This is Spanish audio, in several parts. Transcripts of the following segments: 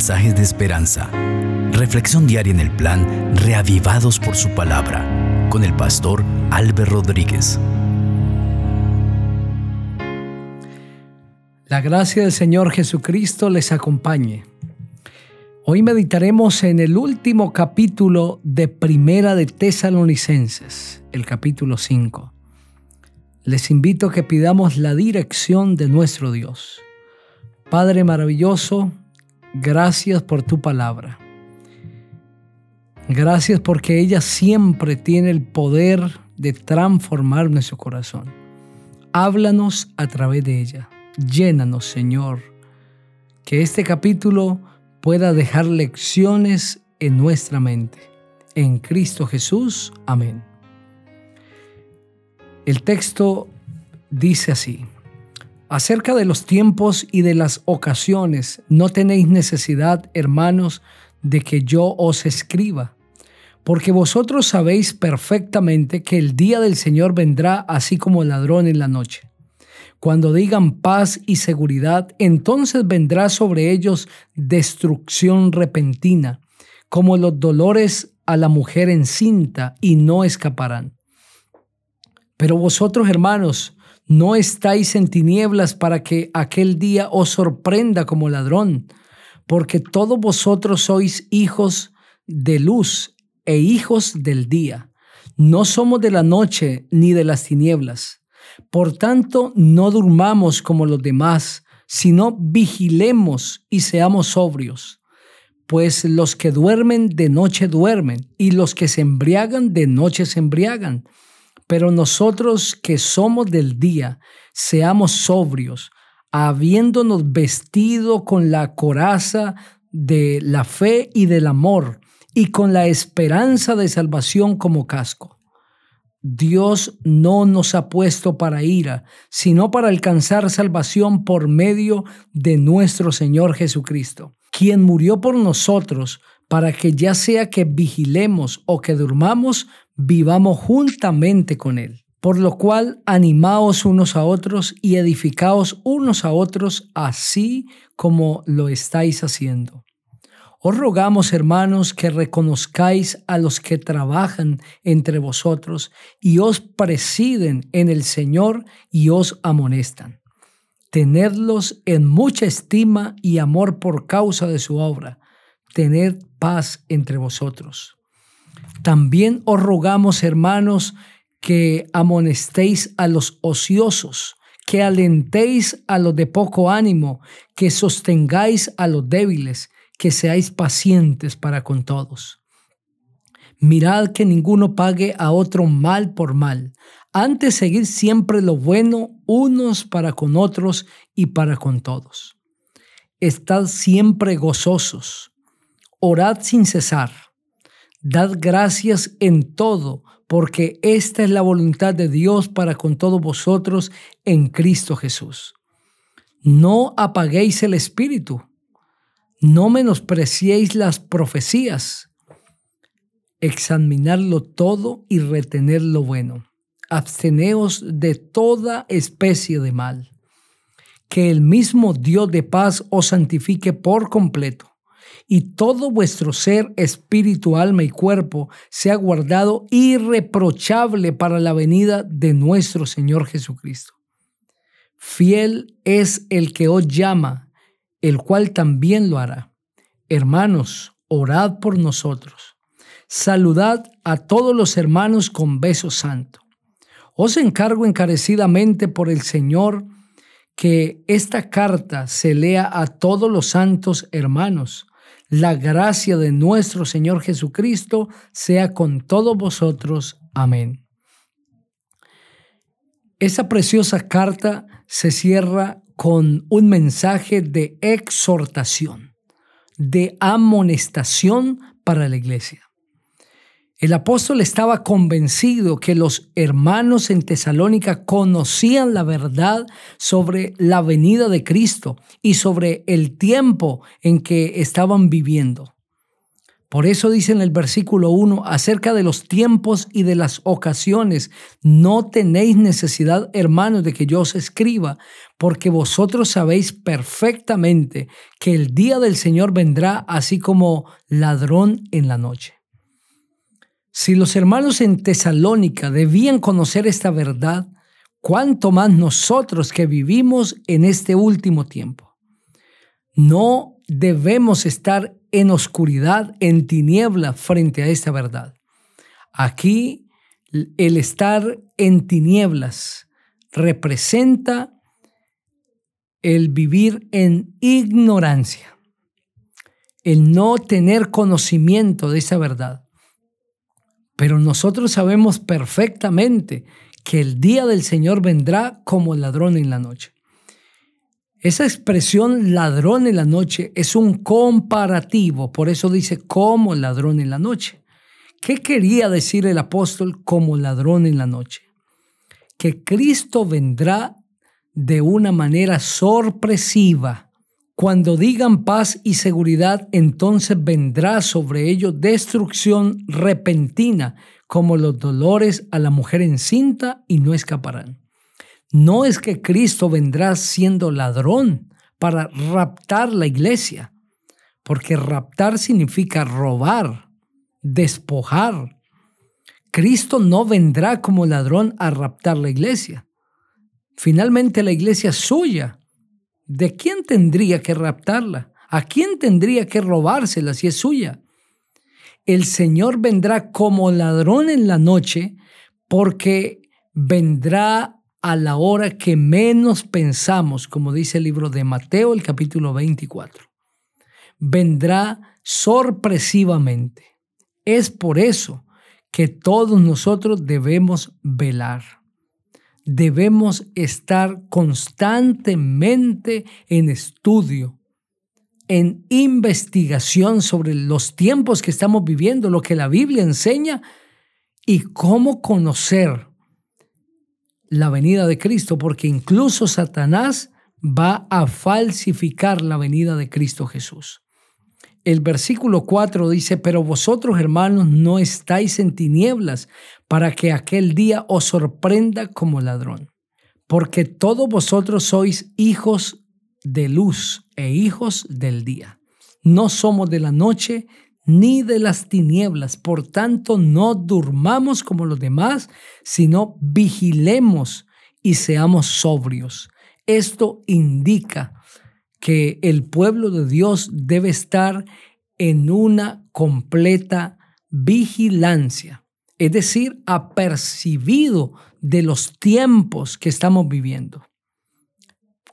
mensajes de esperanza. Reflexión diaria en el plan Reavivados por su palabra con el pastor Álvaro Rodríguez. La gracia del Señor Jesucristo les acompañe. Hoy meditaremos en el último capítulo de Primera de Tesalonicenses, el capítulo 5. Les invito que pidamos la dirección de nuestro Dios. Padre maravilloso, gracias por tu palabra. Gracias porque ella siempre tiene el poder de transformar nuestro corazón. Háblanos a través de ella. Llénanos, Señor. Que este capítulo pueda dejar lecciones en nuestra mente. En Cristo Jesús. Amén. El texto dice así. Acerca de los tiempos y de las ocasiones, no tenéis necesidad, hermanos, de que yo os escriba, porque vosotros sabéis perfectamente que el día del Señor vendrá así como ladrón en la noche. Cuando digan paz y seguridad, entonces vendrá sobre ellos destrucción repentina, como los dolores a la mujer encinta, y no escaparán. Pero vosotros, hermanos, no estáis en tinieblas para que aquel día os sorprenda como ladrón, porque todos vosotros sois hijos de luz e hijos del día. No somos de la noche ni de las tinieblas. Por tanto, no durmamos como los demás, sino vigilemos y seamos sobrios. Pues los que duermen de noche duermen, y los que se embriagan de noche se embriagan. Pero nosotros que somos del día, seamos sobrios, habiéndonos vestido con la coraza de la fe y del amor, y con la esperanza de salvación como casco. Dios no nos ha puesto para ira, sino para alcanzar salvación por medio de nuestro Señor Jesucristo, quien murió por nosotros para que ya sea que vigilemos o que durmamos, vivamos juntamente con Él. Por lo cual, animaos unos a otros y edificaos unos a otros, así como lo estáis haciendo. Os rogamos, hermanos, que reconozcáis a los que trabajan entre vosotros y os presiden en el Señor y os amonestan. Tenedlos en mucha estima y amor por causa de su obra. Tened paz entre vosotros. También os rogamos, hermanos, que amonestéis a los ociosos, que alentéis a los de poco ánimo, que sostengáis a los débiles, que seáis pacientes para con todos. Mirad que ninguno pague a otro mal por mal. Antes seguir siempre lo bueno unos para con otros y para con todos. Estad siempre gozosos. Orad sin cesar. Dad gracias en todo, porque esta es la voluntad de Dios para con todos vosotros en Cristo Jesús. No apaguéis el espíritu no menospreciéis las profecías. Examinarlo todo y retener lo bueno. Absteneos de toda especie de mal. Que el mismo Dios de paz os santifique por completo y todo vuestro ser, espíritu, alma y cuerpo sea guardado irreprochable para la venida de nuestro Señor Jesucristo. Fiel es el que os llama el cual también lo hará. Hermanos, orad por nosotros. Saludad a todos los hermanos con beso santo. Os encargo encarecidamente por el Señor que esta carta se lea a todos los santos hermanos. La gracia de nuestro Señor Jesucristo sea con todos vosotros. Amén. Esa preciosa carta se cierra con un mensaje de exhortación, de amonestación para la iglesia. El apóstol estaba convencido que los hermanos en Tesalónica conocían la verdad sobre la venida de Cristo y sobre el tiempo en que estaban viviendo. Por eso dice en el versículo 1, acerca de los tiempos y de las ocasiones, no tenéis necesidad, hermanos, de que yo os escriba, porque vosotros sabéis perfectamente que el día del Señor vendrá así como ladrón en la noche. Si los hermanos en Tesalónica debían conocer esta verdad, cuánto más nosotros que vivimos en este último tiempo. No debemos estar en oscuridad, en tiniebla frente a esta verdad. Aquí el estar en tinieblas representa el vivir en ignorancia, el no tener conocimiento de esa verdad. Pero nosotros sabemos perfectamente que el día del Señor vendrá como ladrón en la noche. Esa expresión ladrón en la noche es un comparativo, por eso dice como ladrón en la noche. ¿Qué quería decir el apóstol como ladrón en la noche? Que Cristo vendrá de una manera sorpresiva. Cuando digan paz y seguridad, entonces vendrá sobre ellos destrucción repentina, como los dolores a la mujer encinta, y no escaparán. No es que Cristo vendrá siendo ladrón para raptar la iglesia, porque raptar significa robar, despojar. Cristo no vendrá como ladrón a raptar la iglesia. Finalmente la iglesia es suya. ¿De quién tendría que raptarla? ¿A quién tendría que robársela si es suya? El Señor vendrá como ladrón en la noche porque vendrá a la hora que menos pensamos, como dice el libro de Mateo, el capítulo 24. Vendrá sorpresivamente. Es por eso que todos nosotros debemos velar. Debemos estar constantemente en estudio, en investigación sobre los tiempos que estamos viviendo, lo que la Biblia enseña y cómo conocer la venida de Cristo, porque incluso Satanás va a falsificar la venida de Cristo Jesús. El versículo 4 dice, pero vosotros hermanos no estáis en tinieblas para que aquel día os sorprenda como ladrón, porque todos vosotros sois hijos de luz e hijos del día. No somos de la noche ni de las tinieblas. Por tanto, no durmamos como los demás, sino vigilemos y seamos sobrios. Esto indica que el pueblo de Dios debe estar en una completa vigilancia, es decir, apercibido de los tiempos que estamos viviendo,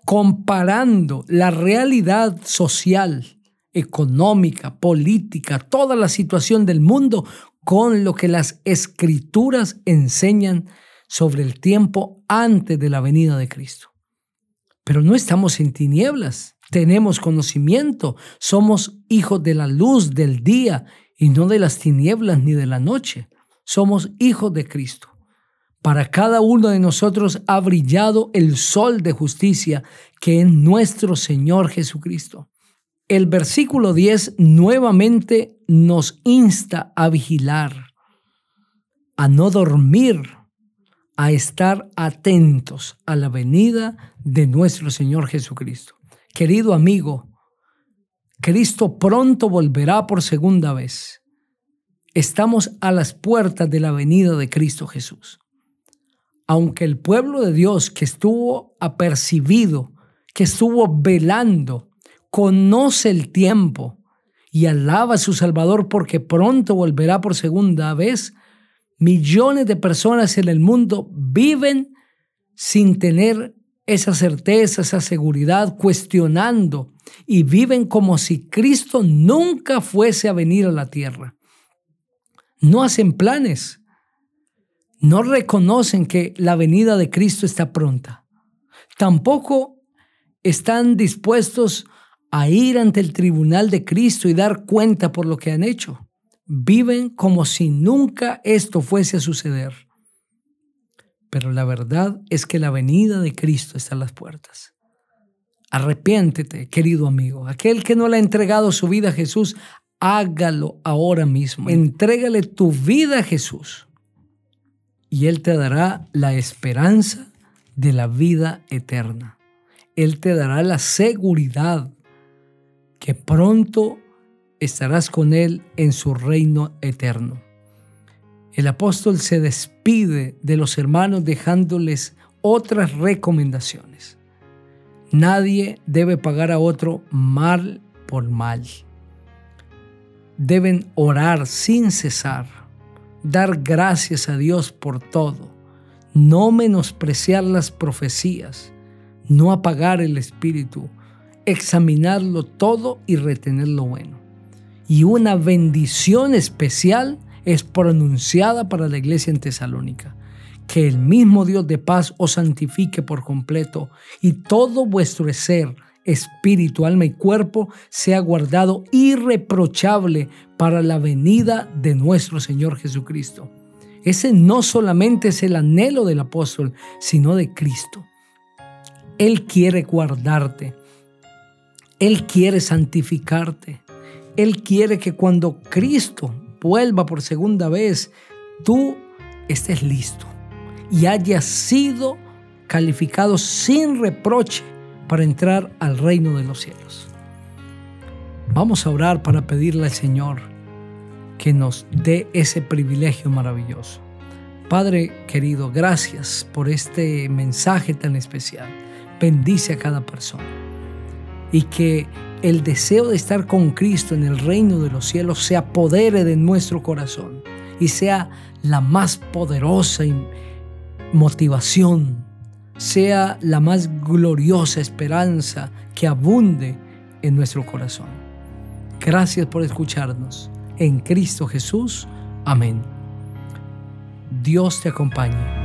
comparando la realidad social económica, política, toda la situación del mundo con lo que las escrituras enseñan sobre el tiempo antes de la venida de Cristo. Pero no estamos en tinieblas, tenemos conocimiento, somos hijos de la luz del día y no de las tinieblas ni de la noche. Somos hijos de Cristo. Para cada uno de nosotros ha brillado el sol de justicia que es nuestro Señor Jesucristo. El versículo 10 nuevamente nos insta a vigilar, a no dormir, a estar atentos a la venida de nuestro Señor Jesucristo. Querido amigo, Cristo pronto volverá por segunda vez. Estamos a las puertas de la venida de Cristo Jesús. Aunque el pueblo de Dios que estuvo apercibido, que estuvo velando, conoce el tiempo y alaba a su Salvador porque pronto volverá por segunda vez, millones de personas en el mundo viven sin tener esa certeza, esa seguridad, cuestionando y viven como si Cristo nunca fuese a venir a la tierra. No hacen planes, no reconocen que la venida de Cristo está pronta. Tampoco están dispuestos a ir ante el tribunal de Cristo y dar cuenta por lo que han hecho. Viven como si nunca esto fuese a suceder. Pero la verdad es que la venida de Cristo está a las puertas. Arrepiéntete, querido amigo. Aquel que no le ha entregado su vida a Jesús, hágalo ahora mismo. Entrégale tu vida a Jesús y Él te dará la esperanza de la vida eterna. Él te dará la seguridad que pronto estarás con Él en su reino eterno. El apóstol se despide de los hermanos dejándoles otras recomendaciones. Nadie debe pagar a otro mal por mal. Deben orar sin cesar, dar gracias a Dios por todo, no menospreciar las profecías, no apagar el espíritu, examinarlo todo y retener lo bueno. Y una bendición especial es pronunciada para la iglesia en Tesalónica. Que el mismo Dios de paz os santifique por completo y todo vuestro ser, espíritu, alma y cuerpo sea guardado irreprochable para la venida de nuestro Señor Jesucristo. Ese no solamente es el anhelo del apóstol, sino de Cristo. Él quiere guardarte. Él quiere santificarte. Él quiere que cuando Cristo vuelva por segunda vez, tú estés listo y hayas sido calificado sin reproche para entrar al reino de los cielos. Vamos a orar para pedirle al Señor que nos dé ese privilegio maravilloso. Padre querido, gracias por este mensaje tan especial. Bendice a cada persona y que el deseo de estar con Cristo en el reino de los cielos se apodere de nuestro corazón y sea la más poderosa motivación, sea la más gloriosa esperanza que abunde en nuestro corazón. Gracias por escucharnos. En Cristo Jesús. Amén. Dios te acompañe.